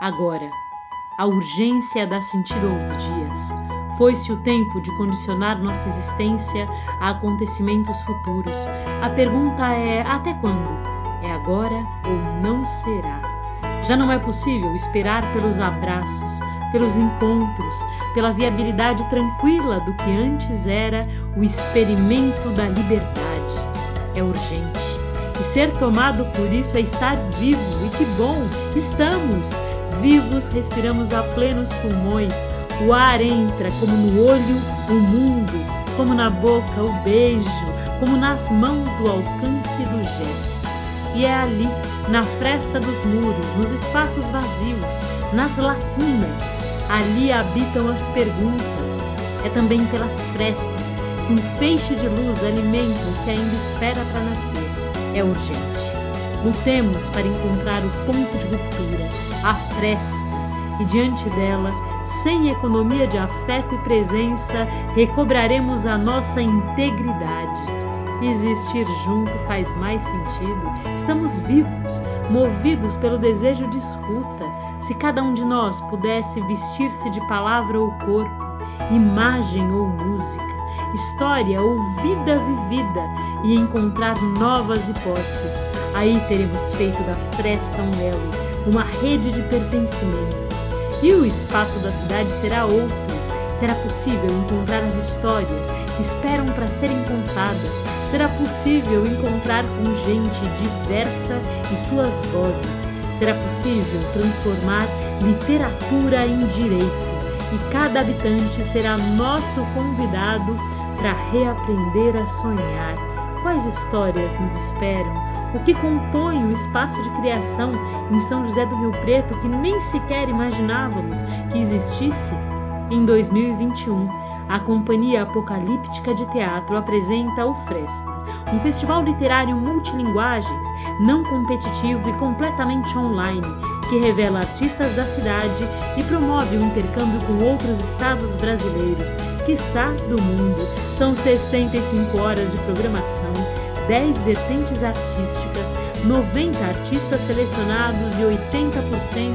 agora. A urgência dá sentido aos dias. Foi-se o tempo de condicionar nossa existência a acontecimentos futuros. A pergunta é: até quando? É agora ou não será? Já não é possível esperar pelos abraços, pelos encontros, pela viabilidade tranquila do que antes era o experimento da liberdade. É urgente. E ser tomado por isso é estar vivo, e que bom! Estamos! Vivos, respiramos a plenos pulmões, o ar entra como no olho o mundo, como na boca o beijo, como nas mãos o alcance do gesto. E é ali, na fresta dos muros, nos espaços vazios, nas lacunas, ali habitam as perguntas. É também pelas frestas que um feixe de luz alimenta o que ainda espera para nascer. É urgente. Lutemos para encontrar o ponto de ruptura, a fresta, e diante dela, sem economia de afeto e presença, recobraremos a nossa integridade. Existir junto faz mais sentido. Estamos vivos, movidos pelo desejo de escuta. Se cada um de nós pudesse vestir-se de palavra ou corpo, imagem ou música, história ou vida vivida e encontrar novas hipóteses, aí teremos feito da fresta um elo, uma rede de pertencimentos. E o espaço da cidade será outro. Será possível encontrar as histórias que esperam para serem contadas. Será possível encontrar com gente diversa e suas vozes. Será possível transformar literatura em direito. E cada habitante será nosso convidado para reaprender a sonhar. Quais histórias nos esperam? O que compõe o espaço de criação em São José do Rio Preto que nem sequer imaginávamos que existisse? Em 2021, a Companhia Apocalíptica de Teatro apresenta o Fresta, um festival literário multilinguagens, não competitivo e completamente online, que revela artistas da cidade e promove o um intercâmbio com outros estados brasileiros, quiçá do mundo. São 65 horas de programação, 10 vertentes artísticas, 90 artistas selecionados e 80%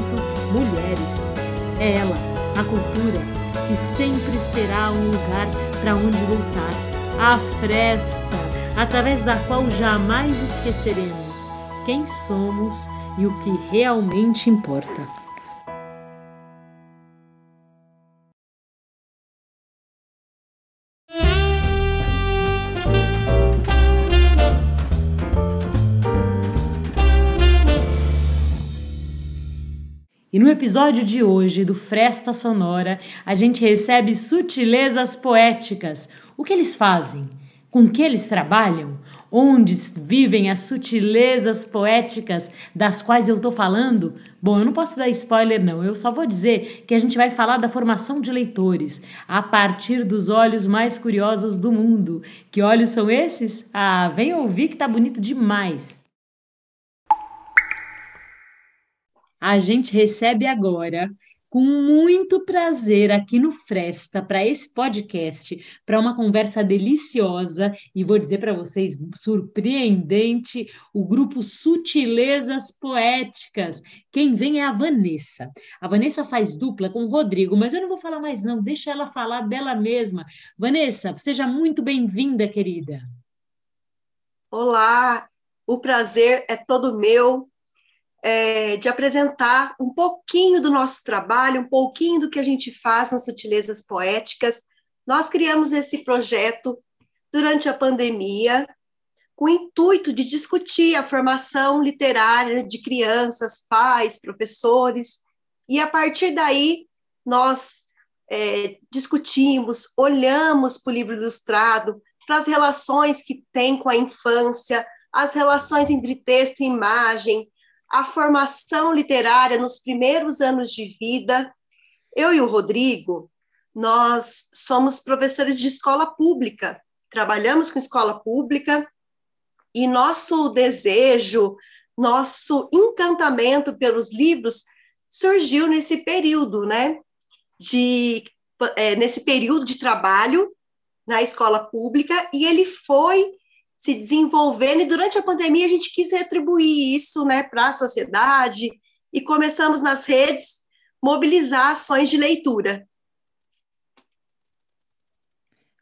mulheres. É ela, a cultura, que sempre será um lugar para onde voltar. A fresta, através da qual jamais esqueceremos quem somos e o que realmente importa. E no episódio de hoje do Fresta Sonora, a gente recebe sutilezas poéticas. O que eles fazem? Com que eles trabalham? Onde vivem as sutilezas poéticas das quais eu estou falando? Bom, eu não posso dar spoiler, não. Eu só vou dizer que a gente vai falar da formação de leitores a partir dos olhos mais curiosos do mundo. Que olhos são esses? Ah, vem ouvir que tá bonito demais. A gente recebe agora com muito prazer aqui no Fresta para esse podcast, para uma conversa deliciosa e vou dizer para vocês surpreendente, o grupo Sutilezas Poéticas. Quem vem é a Vanessa. A Vanessa faz dupla com o Rodrigo, mas eu não vou falar mais não, deixa ela falar dela mesma. Vanessa, seja muito bem-vinda, querida. Olá, o prazer é todo meu é, de apresentar um pouquinho do nosso trabalho, um pouquinho do que a gente faz nas sutilezas poéticas. Nós criamos esse projeto durante a pandemia, com o intuito de discutir a formação literária de crianças, pais, professores, e a partir daí nós é, discutimos, olhamos para o livro ilustrado, para as relações que tem com a infância, as relações entre texto e imagem, a formação literária nos primeiros anos de vida. Eu e o Rodrigo, nós somos professores de escola pública, trabalhamos com escola pública e nosso desejo, nosso encantamento pelos livros surgiu nesse período, né? De, é, nesse período de trabalho na escola pública e ele foi se desenvolvendo, e durante a pandemia a gente quis retribuir isso né, para a sociedade, e começamos nas redes mobilizar ações de leitura.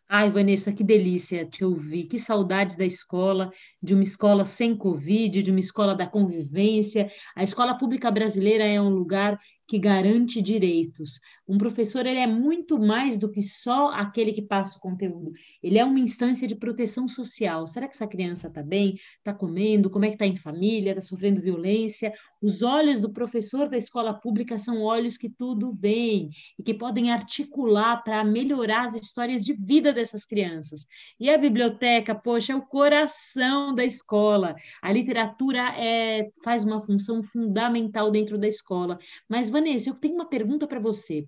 Ai, Vanessa, que delícia te ouvir. Que saudades da escola, de uma escola sem Covid, de uma escola da convivência. A escola pública brasileira é um lugar que garante direitos. Um professor ele é muito mais do que só aquele que passa o conteúdo. Ele é uma instância de proteção social. Será que essa criança está bem? Está comendo? Como é que está em família? Está sofrendo violência? Os olhos do professor da escola pública são olhos que tudo bem e que podem articular para melhorar as histórias de vida dessas crianças. E a biblioteca, poxa, é o coração da escola. A literatura é, faz uma função fundamental dentro da escola, mas Vanessa, eu tenho uma pergunta para você.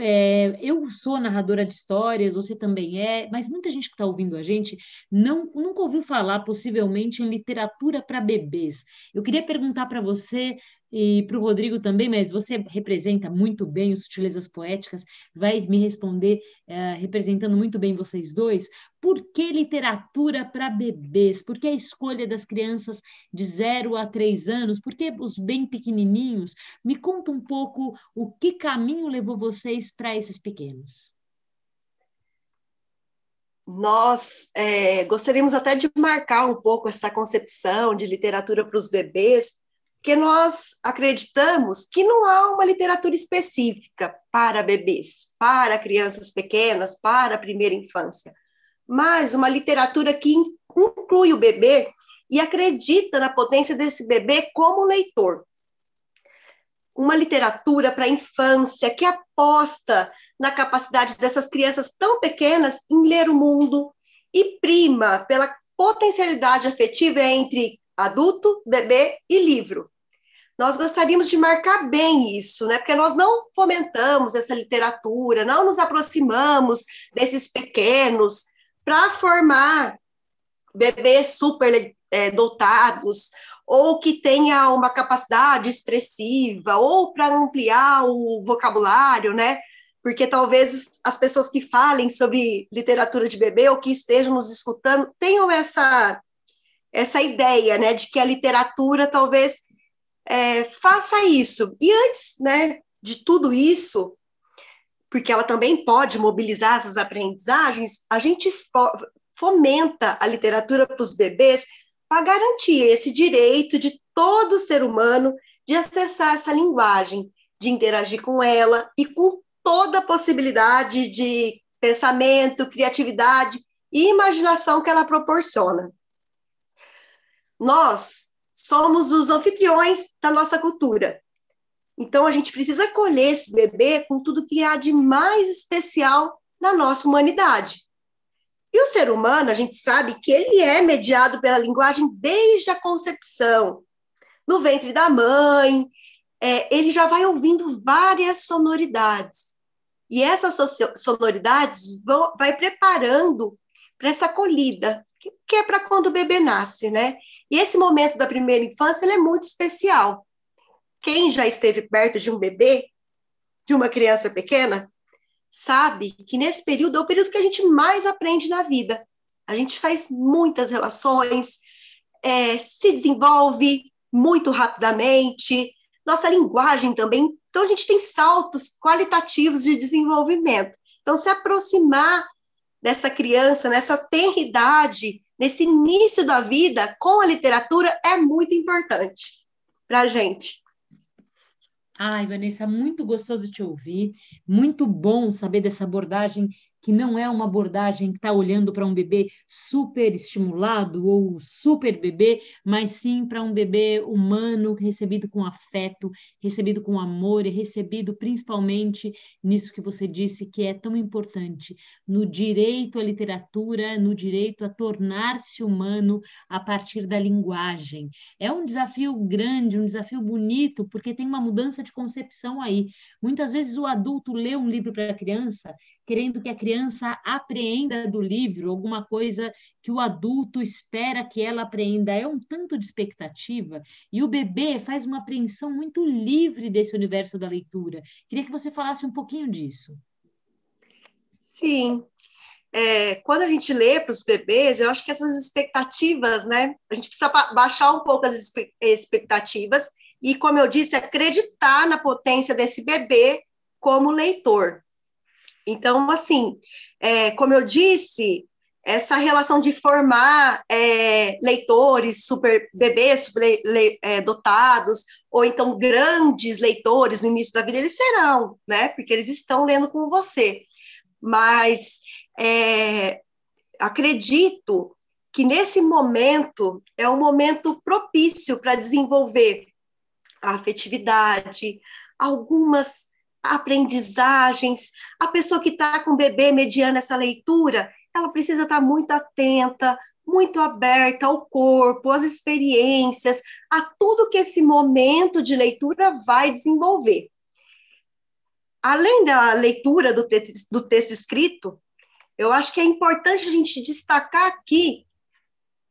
É, eu sou narradora de histórias, você também é, mas muita gente que está ouvindo a gente não, nunca ouviu falar, possivelmente, em literatura para bebês. Eu queria perguntar para você e para o Rodrigo também, mas você representa muito bem os Sutilezas Poéticas, vai me responder é, representando muito bem vocês dois. Por que literatura para bebês? Por que a escolha das crianças de 0 a 3 anos? Por que os bem pequenininhos? Me conta um pouco o que caminho levou vocês para esses pequenos. Nós é, gostaríamos até de marcar um pouco essa concepção de literatura para os bebês, que nós acreditamos que não há uma literatura específica para bebês, para crianças pequenas, para a primeira infância, mas uma literatura que inclui o bebê e acredita na potência desse bebê como leitor. Uma literatura para a infância que aposta na capacidade dessas crianças tão pequenas em ler o mundo e prima pela potencialidade afetiva entre adulto, bebê e livro. Nós gostaríamos de marcar bem isso, né? Porque nós não fomentamos essa literatura, não nos aproximamos desses pequenos para formar bebês super é, dotados ou que tenha uma capacidade expressiva ou para ampliar o vocabulário, né? Porque talvez as pessoas que falem sobre literatura de bebê ou que estejam nos escutando tenham essa essa ideia, né, de que a literatura talvez é, faça isso. E antes, né, de tudo isso, porque ela também pode mobilizar essas aprendizagens, a gente fomenta a literatura para os bebês para garantir esse direito de todo ser humano de acessar essa linguagem, de interagir com ela e com toda a possibilidade de pensamento, criatividade e imaginação que ela proporciona. Nós somos os anfitriões da nossa cultura. Então, a gente precisa acolher esse bebê com tudo que há de mais especial na nossa humanidade. E o ser humano, a gente sabe que ele é mediado pela linguagem desde a concepção. No ventre da mãe, é, ele já vai ouvindo várias sonoridades. E essas sonoridades vão, vai preparando para essa acolhida, que, é para quando o bebê nasce, né? E esse momento da primeira infância é muito especial. Quem já esteve perto de um bebê, de uma criança pequena, sabe que nesse período é o período que a gente mais aprende na vida. A gente faz muitas relações, é, se desenvolve muito rapidamente, nossa linguagem também. Então, a gente tem saltos qualitativos de desenvolvimento. Então, se aproximar dessa criança, nessa tenridade, nesse início da vida, com a literatura, é muito importante para a gente. Ai, Vanessa, muito gostoso te ouvir, muito bom saber dessa abordagem que não é uma abordagem que está olhando para um bebê super estimulado ou super bebê, mas sim para um bebê humano, recebido com afeto, recebido com amor e recebido principalmente nisso que você disse que é tão importante, no direito à literatura, no direito a tornar-se humano a partir da linguagem. É um desafio grande, um desafio bonito, porque tem uma mudança de concepção aí. Muitas vezes o adulto lê um livro para a criança querendo que a criança apreenda do livro alguma coisa que o adulto espera que ela aprenda. É um tanto de expectativa. E o bebê faz uma apreensão muito livre desse universo da leitura. Queria que você falasse um pouquinho disso. Sim. É, quando a gente lê para os bebês, eu acho que essas expectativas, né? A gente precisa baixar um pouco as expectativas e, como eu disse, acreditar na potência desse bebê como leitor. Então, assim, é, como eu disse, essa relação de formar é, leitores, super bebês super le, é, dotados, ou então grandes leitores no início da vida, eles serão, né? Porque eles estão lendo com você. Mas é, acredito que nesse momento é um momento propício para desenvolver a afetividade, algumas aprendizagens. A pessoa que está com o bebê mediando essa leitura, ela precisa estar tá muito atenta, muito aberta ao corpo, às experiências, a tudo que esse momento de leitura vai desenvolver. Além da leitura do, te do texto escrito, eu acho que é importante a gente destacar aqui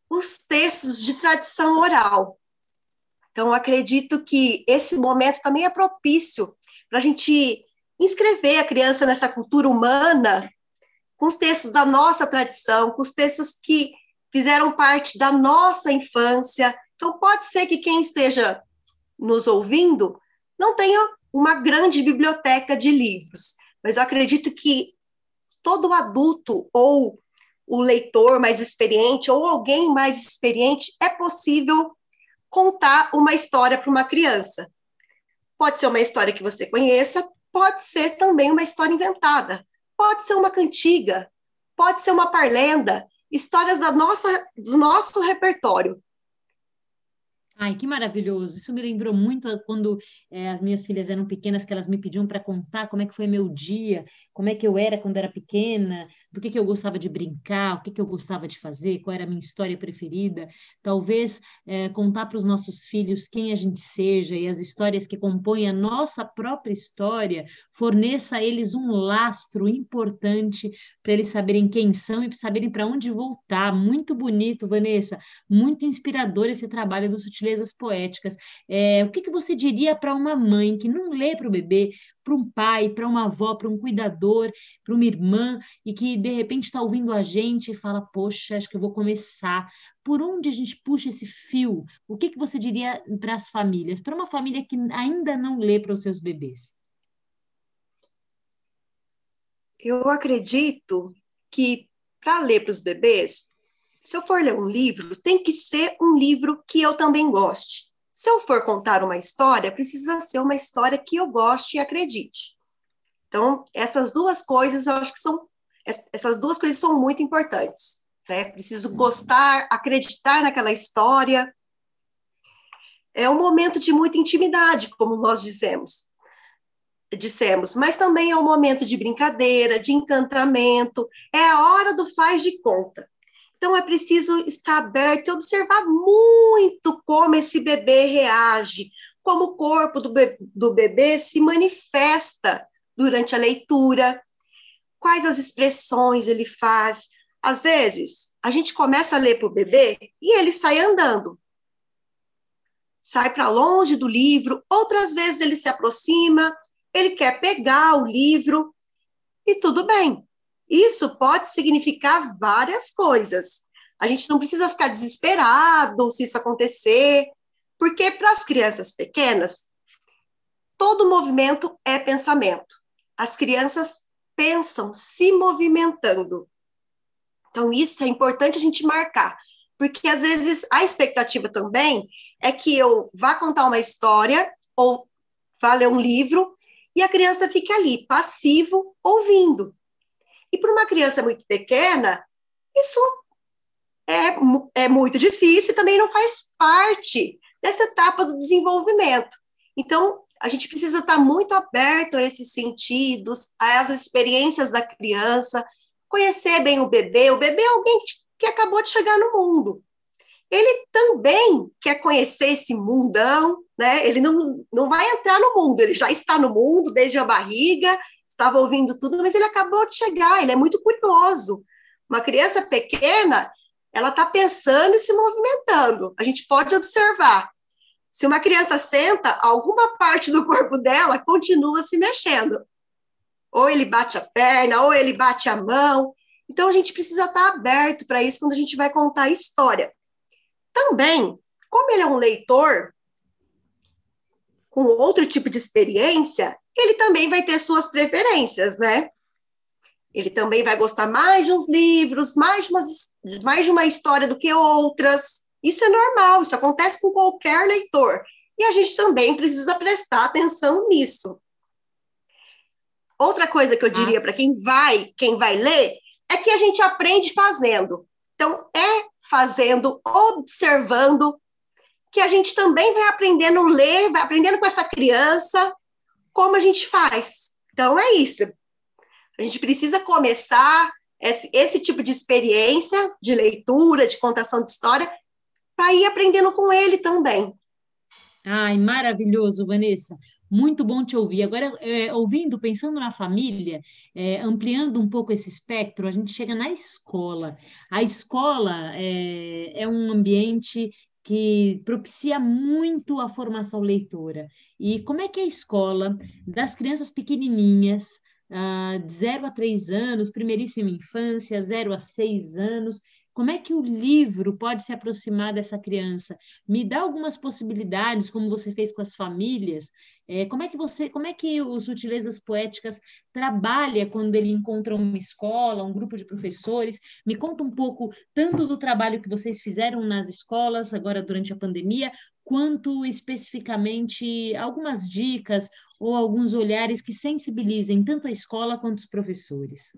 os textos de tradição oral. Então, acredito que esse momento também é propício para a gente inscrever a criança nessa cultura humana com os textos da nossa tradição, com os textos que fizeram parte da nossa infância. Então, pode ser que quem esteja nos ouvindo não tenha uma grande biblioteca de livros, mas eu acredito que todo adulto ou o leitor mais experiente ou alguém mais experiente é possível contar uma história para uma criança. Pode ser uma história que você conheça, pode ser também uma história inventada, pode ser uma cantiga, pode ser uma parlenda, histórias da nossa, do nosso repertório. Ai, que maravilhoso! Isso me lembrou muito quando é, as minhas filhas eram pequenas, que elas me pediam para contar como é que foi meu dia, como é que eu era quando era pequena, do que, que eu gostava de brincar, o que, que eu gostava de fazer, qual era a minha história preferida. Talvez é, contar para os nossos filhos quem a gente seja e as histórias que compõem a nossa própria história forneça a eles um lastro importante para eles saberem quem são e saberem para onde voltar. Muito bonito, Vanessa, muito inspirador esse trabalho do Sutilezas Poéticas. É, o que, que você diria para uma mãe que não lê para o bebê, para um pai, para uma avó, para um cuidador, para uma irmã, e que de repente está ouvindo a gente e fala: Poxa, acho que eu vou começar. Por onde a gente puxa esse fio? O que, que você diria para as famílias? Para uma família que ainda não lê para os seus bebês? Eu acredito que para ler para os bebês, se eu for ler um livro, tem que ser um livro que eu também goste. Se eu for contar uma história, precisa ser uma história que eu goste e acredite. Então, essas duas coisas, eu acho que são, essas duas coisas são muito importantes. Né? Preciso gostar, acreditar naquela história. É um momento de muita intimidade, como nós dizemos. Dissemos, mas também é um momento de brincadeira, de encantamento, é a hora do faz de conta. Então, é preciso estar aberto e observar muito como esse bebê reage, como o corpo do, be do bebê se manifesta durante a leitura, quais as expressões ele faz. Às vezes, a gente começa a ler para o bebê e ele sai andando, sai para longe do livro, outras vezes ele se aproxima, ele quer pegar o livro, e tudo bem. Isso pode significar várias coisas. A gente não precisa ficar desesperado se isso acontecer, porque para as crianças pequenas, todo movimento é pensamento. As crianças pensam se movimentando. Então, isso é importante a gente marcar, porque às vezes a expectativa também é que eu vá contar uma história ou vá ler um livro e a criança fique ali, passivo, ouvindo. E para uma criança muito pequena, isso é, é muito difícil e também não faz parte dessa etapa do desenvolvimento. Então, a gente precisa estar muito aberto a esses sentidos, essas experiências da criança, conhecer bem o bebê. O bebê é alguém que acabou de chegar no mundo. Ele também quer conhecer esse mundão, né? Ele não, não vai entrar no mundo, ele já está no mundo desde a barriga estava ouvindo tudo, mas ele acabou de chegar, ele é muito curioso. Uma criança pequena, ela está pensando e se movimentando. A gente pode observar. Se uma criança senta, alguma parte do corpo dela continua se mexendo. Ou ele bate a perna, ou ele bate a mão. Então, a gente precisa estar aberto para isso quando a gente vai contar a história. Também, como ele é um leitor, com outro tipo de experiência, ele também vai ter suas preferências, né? Ele também vai gostar mais de uns livros, mais de, umas, mais de uma história do que outras. Isso é normal, isso acontece com qualquer leitor. E a gente também precisa prestar atenção nisso. Outra coisa que eu diria ah. para quem vai, quem vai ler, é que a gente aprende fazendo. Então, é fazendo, observando, que a gente também vai aprendendo a ler, vai aprendendo com essa criança como a gente faz. Então, é isso. A gente precisa começar esse, esse tipo de experiência de leitura, de contação de história, para ir aprendendo com ele também. Ai, maravilhoso, Vanessa. Muito bom te ouvir. Agora, é, ouvindo, pensando na família, é, ampliando um pouco esse espectro, a gente chega na escola. A escola é, é um ambiente que propicia muito a formação leitora. E como é que é a escola das crianças pequenininhas, uh, de 0 a 3 anos, primeiríssima infância, 0 a 6 anos, como é que o livro pode se aproximar dessa criança? Me dá algumas possibilidades, como você fez com as famílias. É, como é que você, como é que o Sutilezas Poéticas trabalha quando ele encontra uma escola, um grupo de professores? Me conta um pouco tanto do trabalho que vocês fizeram nas escolas agora durante a pandemia, quanto especificamente algumas dicas ou alguns olhares que sensibilizem tanto a escola quanto os professores.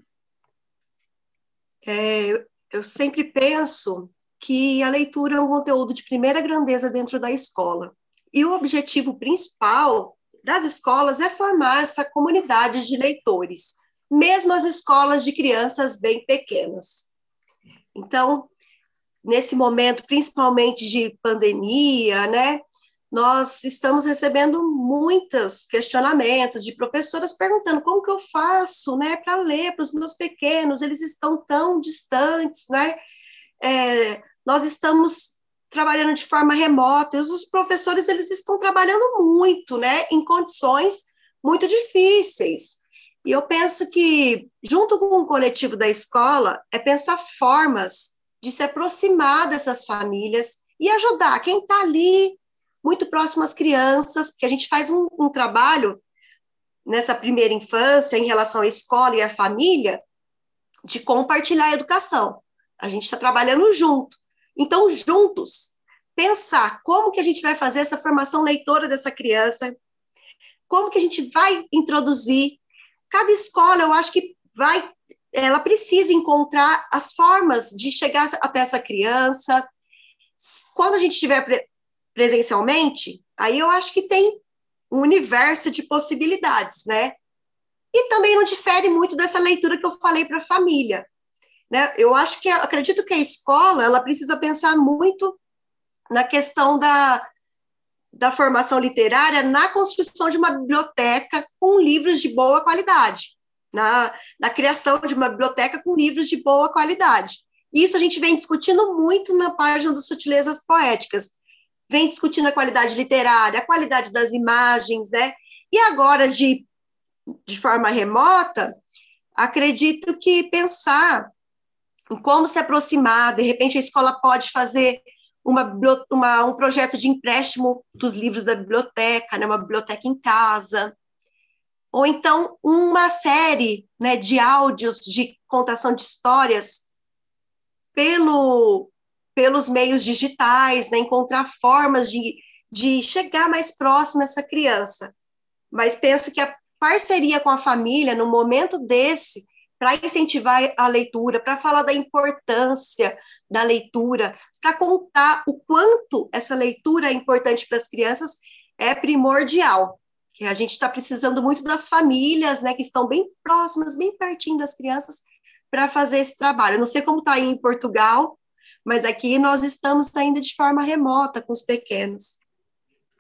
É, eu sempre penso que a leitura é um conteúdo de primeira grandeza dentro da escola. E o objetivo principal das escolas é formar essa comunidade de leitores, mesmo as escolas de crianças bem pequenas. Então, nesse momento, principalmente de pandemia, né, nós estamos recebendo muitos questionamentos de professoras perguntando como que eu faço, né, para ler para os meus pequenos, eles estão tão distantes, né, é, nós estamos trabalhando de forma remota, e os professores, eles estão trabalhando muito, né, em condições muito difíceis, e eu penso que, junto com o coletivo da escola, é pensar formas de se aproximar dessas famílias e ajudar quem está ali muito próximo às crianças, que a gente faz um, um trabalho nessa primeira infância em relação à escola e à família, de compartilhar a educação. A gente está trabalhando junto. Então, juntos, pensar como que a gente vai fazer essa formação leitora dessa criança, como que a gente vai introduzir. Cada escola, eu acho que vai, ela precisa encontrar as formas de chegar até essa criança. Quando a gente estiver presencialmente, aí eu acho que tem um universo de possibilidades, né? E também não difere muito dessa leitura que eu falei para a família, né? Eu acho que acredito que a escola ela precisa pensar muito na questão da, da formação literária na construção de uma biblioteca com livros de boa qualidade, na, na criação de uma biblioteca com livros de boa qualidade. Isso a gente vem discutindo muito na página do Sutilezas Poéticas, vem discutindo a qualidade literária, a qualidade das imagens, né? E agora, de, de forma remota, acredito que pensar em como se aproximar, de repente a escola pode fazer uma, uma, um projeto de empréstimo dos livros da biblioteca, né, uma biblioteca em casa, ou então uma série né, de áudios de contação de histórias pelo pelos meios digitais, né, encontrar formas de, de chegar mais próximo a essa criança. Mas penso que a parceria com a família, no momento desse, para incentivar a leitura, para falar da importância da leitura, para contar o quanto essa leitura é importante para as crianças, é primordial. Que a gente está precisando muito das famílias, né, que estão bem próximas, bem pertinho das crianças, para fazer esse trabalho. Eu não sei como está aí em Portugal, mas aqui nós estamos ainda de forma remota com os pequenos.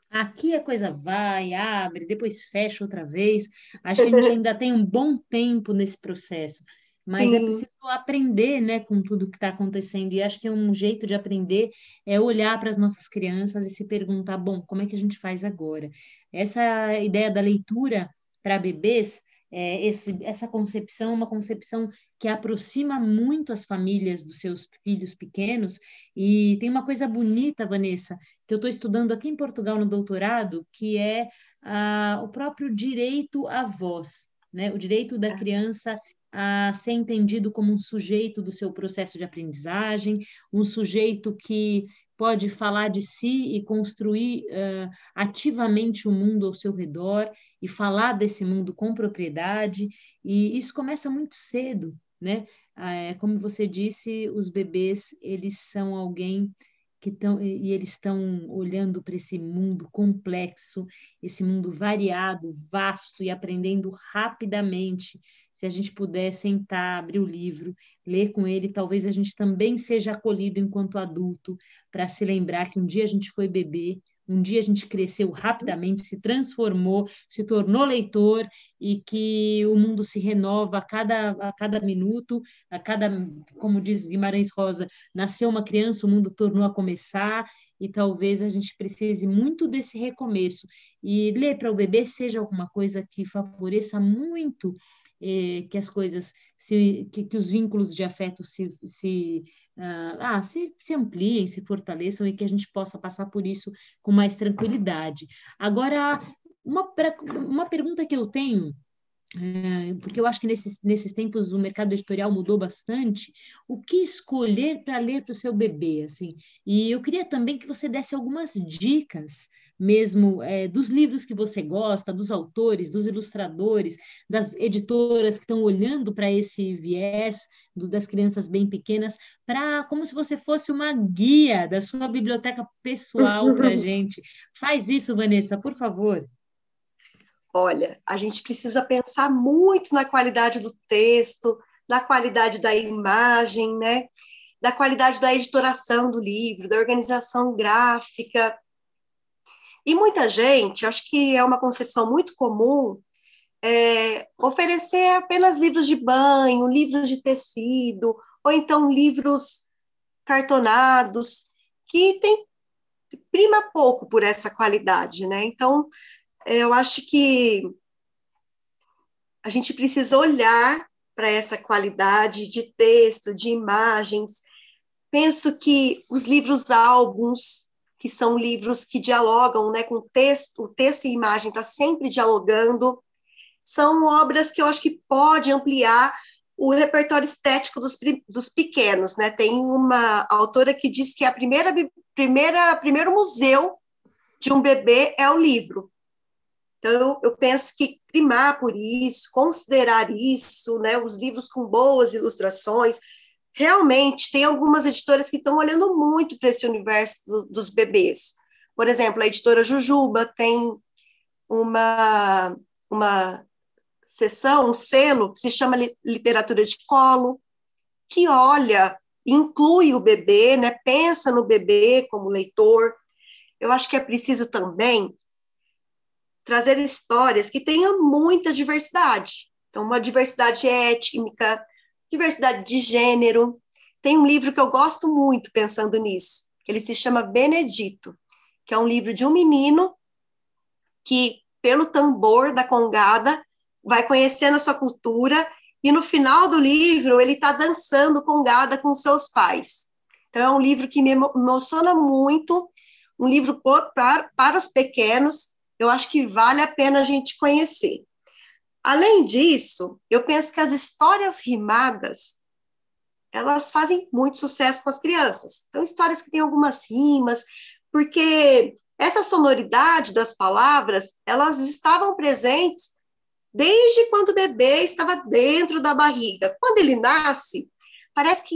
Aqui a coisa vai, abre, depois fecha outra vez. Acho que a gente ainda tem um bom tempo nesse processo, mas é Sim. é preciso aprender né, com tudo que está acontecendo. E acho que um jeito de aprender é olhar para as nossas crianças e se perguntar: bom, como é que a gente faz agora? Essa ideia da leitura para bebês é, esse, essa concepção é uma concepção que aproxima muito as famílias dos seus filhos pequenos. E tem uma coisa bonita, Vanessa, que eu estou estudando aqui em Portugal no doutorado, que é ah, o próprio direito à voz, né? o direito da criança a ser entendido como um sujeito do seu processo de aprendizagem, um sujeito que pode falar de si e construir uh, ativamente o mundo ao seu redor e falar desse mundo com propriedade. E isso começa muito cedo, né? É, como você disse, os bebês eles são alguém que estão e eles estão olhando para esse mundo complexo, esse mundo variado, vasto e aprendendo rapidamente. Se a gente puder sentar, abrir o livro, ler com ele, talvez a gente também seja acolhido enquanto adulto para se lembrar que um dia a gente foi bebê um dia a gente cresceu rapidamente, se transformou, se tornou leitor e que o mundo se renova a cada, a cada minuto, a cada, como diz Guimarães Rosa, nasceu uma criança, o mundo tornou a começar e talvez a gente precise muito desse recomeço. E ler para o bebê seja alguma coisa que favoreça muito eh, que as coisas, se, que, que os vínculos de afeto se, se, ah, se, se ampliem, se fortaleçam e que a gente possa passar por isso com mais tranquilidade. Agora, uma, uma pergunta que eu tenho é, porque eu acho que nesses, nesses tempos o mercado editorial mudou bastante, o que escolher para ler para o seu bebê, assim, e eu queria também que você desse algumas dicas mesmo é, dos livros que você gosta, dos autores, dos ilustradores, das editoras que estão olhando para esse viés do, das crianças bem pequenas, para como se você fosse uma guia da sua biblioteca pessoal para a gente. Faz isso, Vanessa, por favor. Olha, a gente precisa pensar muito na qualidade do texto, na qualidade da imagem, né? Da qualidade da editoração do livro, da organização gráfica. E muita gente, acho que é uma concepção muito comum, é, oferecer apenas livros de banho, livros de tecido, ou então livros cartonados, que tem prima pouco por essa qualidade, né? Então, eu acho que a gente precisa olhar para essa qualidade de texto, de imagens. Penso que os livros álbuns, que são livros que dialogam né, com texto, o texto e imagem está sempre dialogando, são obras que eu acho que pode ampliar o repertório estético dos, dos pequenos, né? Tem uma autora que diz que a primeira, primeira primeiro museu de um bebê é o livro. Então, eu penso que primar por isso, considerar isso, né, os livros com boas ilustrações, realmente tem algumas editoras que estão olhando muito para esse universo do, dos bebês. Por exemplo, a editora Jujuba tem uma, uma sessão, um selo, que se chama Literatura de Colo, que olha, inclui o bebê, né, pensa no bebê como leitor. Eu acho que é preciso também trazer histórias que tenham muita diversidade. Então, uma diversidade étnica, diversidade de gênero. Tem um livro que eu gosto muito pensando nisso, ele se chama Benedito, que é um livro de um menino que, pelo tambor da congada, vai conhecendo a sua cultura e no final do livro ele está dançando congada com seus pais. Então, é um livro que me emociona muito, um livro para, para os pequenos, eu acho que vale a pena a gente conhecer. Além disso, eu penso que as histórias rimadas, elas fazem muito sucesso com as crianças. Então, histórias que têm algumas rimas, porque essa sonoridade das palavras, elas estavam presentes desde quando o bebê estava dentro da barriga. Quando ele nasce, parece que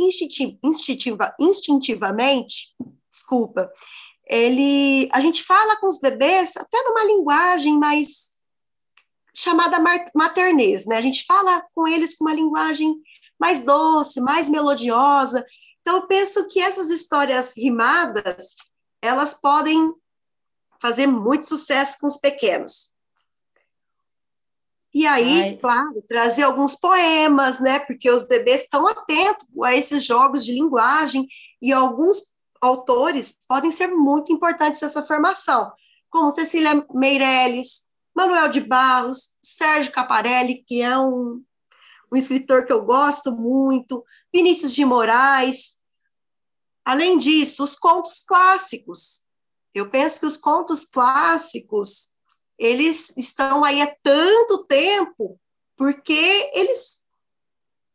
instintiva, instintivamente, desculpa, ele, a gente fala com os bebês até numa linguagem mais chamada maternês, né? A gente fala com eles com uma linguagem mais doce, mais melodiosa. Então, eu penso que essas histórias rimadas, elas podem fazer muito sucesso com os pequenos. E aí, Ai. claro, trazer alguns poemas, né? Porque os bebês estão atentos a esses jogos de linguagem e alguns autores podem ser muito importantes nessa formação, como Cecília Meirelles, Manuel de Barros, Sérgio Caparelli, que é um, um escritor que eu gosto muito, Vinícius de Moraes. Além disso, os contos clássicos. Eu penso que os contos clássicos, eles estão aí há tanto tempo, porque eles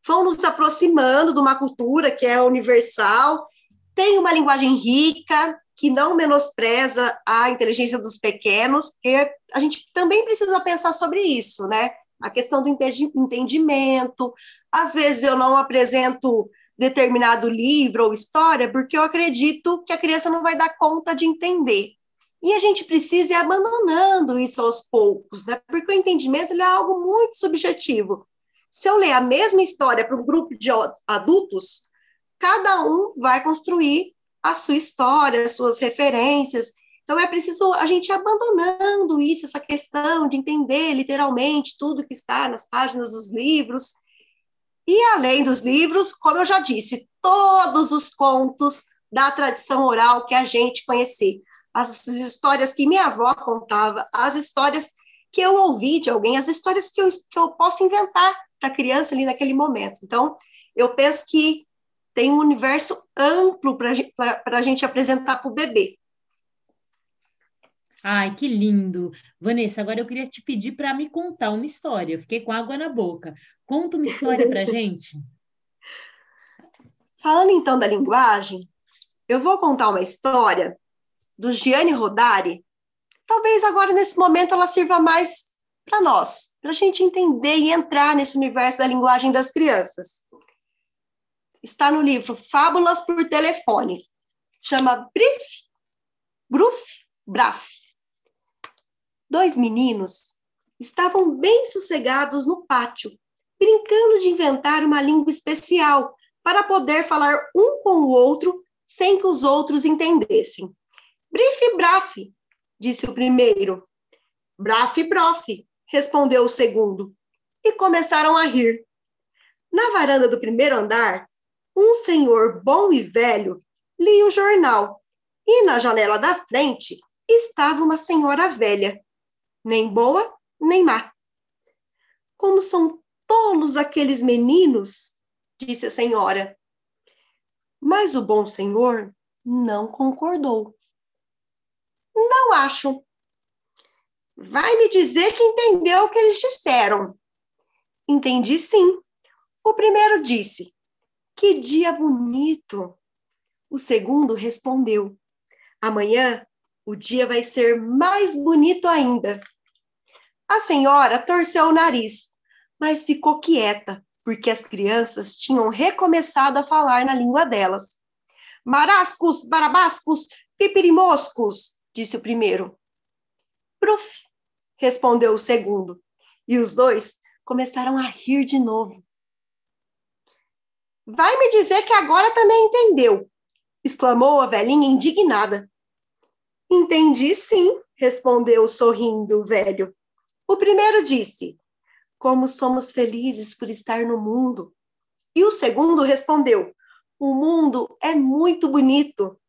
vão nos aproximando de uma cultura que é universal, tem uma linguagem rica, que não menospreza a inteligência dos pequenos, porque a gente também precisa pensar sobre isso, né? A questão do entendimento. Às vezes eu não apresento determinado livro ou história porque eu acredito que a criança não vai dar conta de entender. E a gente precisa ir abandonando isso aos poucos, né? Porque o entendimento é algo muito subjetivo. Se eu ler a mesma história para um grupo de adultos, cada um vai construir a sua história, as suas referências. Então é preciso a gente ir abandonando isso, essa questão de entender literalmente tudo que está nas páginas dos livros. E além dos livros, como eu já disse, todos os contos da tradição oral que a gente conhecer. As histórias que minha avó contava, as histórias que eu ouvi de alguém, as histórias que eu, que eu posso inventar para criança ali naquele momento. Então, eu penso que tem um universo amplo para a gente apresentar para o bebê. Ai, que lindo. Vanessa, agora eu queria te pedir para me contar uma história. Eu fiquei com água na boca. Conta uma história para a gente. Falando então da linguagem, eu vou contar uma história do Gianni Rodari. Talvez agora, nesse momento, ela sirva mais para nós, para a gente entender e entrar nesse universo da linguagem das crianças está no livro Fábulas por Telefone. Chama Brief, Bruf, Braf. Dois meninos estavam bem sossegados no pátio, brincando de inventar uma língua especial para poder falar um com o outro sem que os outros entendessem. Brief, Braf, disse o primeiro. Braf, Brof, respondeu o segundo. E começaram a rir. Na varanda do primeiro andar, um senhor bom e velho lia o jornal e na janela da frente estava uma senhora velha, nem boa nem má. Como são tolos aqueles meninos, disse a senhora. Mas o bom senhor não concordou. Não acho. Vai me dizer que entendeu o que eles disseram. Entendi sim. O primeiro disse: que dia bonito! O segundo respondeu: Amanhã o dia vai ser mais bonito ainda. A senhora torceu o nariz, mas ficou quieta, porque as crianças tinham recomeçado a falar na língua delas. Marascos, barabascos, pipirimoscos, disse o primeiro. Pruf, respondeu o segundo. E os dois começaram a rir de novo. Vai me dizer que agora também entendeu, exclamou a velhinha indignada. Entendi sim, respondeu sorrindo o velho. O primeiro disse: Como somos felizes por estar no mundo. E o segundo respondeu: O mundo é muito bonito.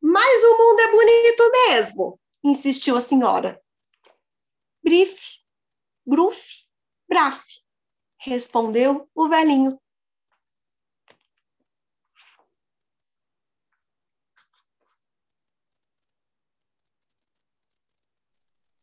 Mas o mundo é bonito mesmo, insistiu a senhora. Brif, bruf, braf, respondeu o velhinho.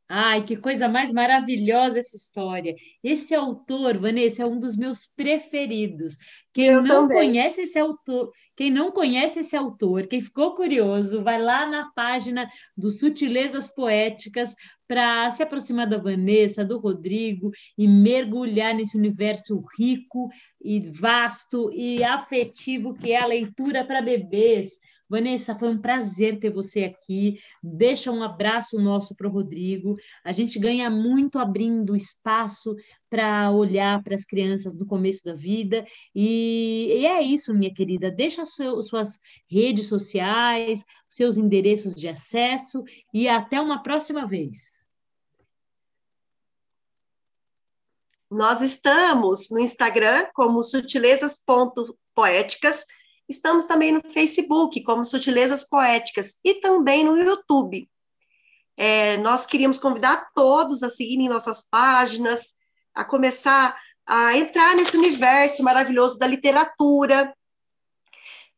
Ai, que coisa mais maravilhosa essa história. Esse autor, Vanessa, é um dos meus preferidos. Quem Eu não também. conhece esse autor, quem não conhece esse autor, quem ficou curioso, vai lá na página do Sutilezas Poéticas para se aproximar da Vanessa, do Rodrigo e mergulhar nesse universo rico e vasto e afetivo que é a leitura para bebês. Vanessa, foi um prazer ter você aqui. Deixa um abraço nosso para o Rodrigo. A gente ganha muito abrindo espaço para olhar para as crianças do começo da vida. E, e é isso, minha querida. Deixa seu, suas redes sociais, seus endereços de acesso e até uma próxima vez. Nós estamos no Instagram como sutilezas.poéticas Estamos também no Facebook, como Sutilezas Poéticas, e também no YouTube. É, nós queríamos convidar todos a seguirem nossas páginas, a começar a entrar nesse universo maravilhoso da literatura,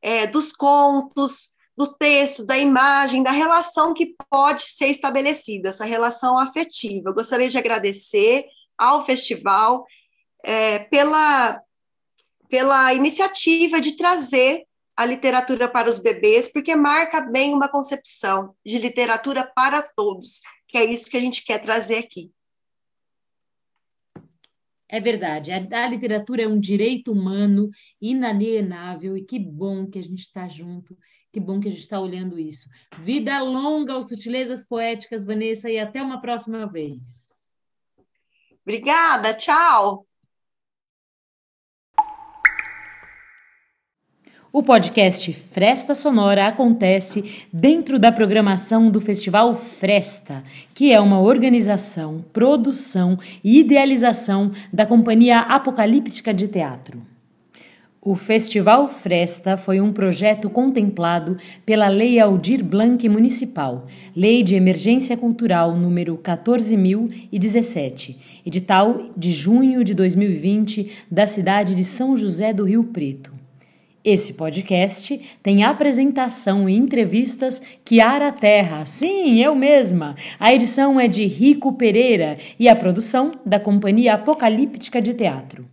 é, dos contos, do texto, da imagem, da relação que pode ser estabelecida, essa relação afetiva. Eu gostaria de agradecer ao festival é, pela, pela iniciativa de trazer a literatura para os bebês, porque marca bem uma concepção de literatura para todos, que é isso que a gente quer trazer aqui. É verdade, a, literatura é um direito humano inalienável e que bom que a gente está junto, que bom que a gente está olhando isso. Vida longa aos Sutilezas Poéticas, Vanessa, e até uma próxima vez. Obrigada, tchau! O podcast Fresta Sonora acontece dentro da programação do Festival Fresta, que é uma organização, produção e idealização da Companhia Apocalíptica de Teatro. O Festival Fresta foi um projeto contemplado pela Lei Aldir Blanc Municipal, Lei de Emergência Cultural número 14017, edital de junho de 2020 da cidade de São José do Rio Preto. Esse podcast tem apresentação e entrevistas Kiara Terra, sim, eu mesma. A edição é de Rico Pereira e a produção da Companhia Apocalíptica de Teatro.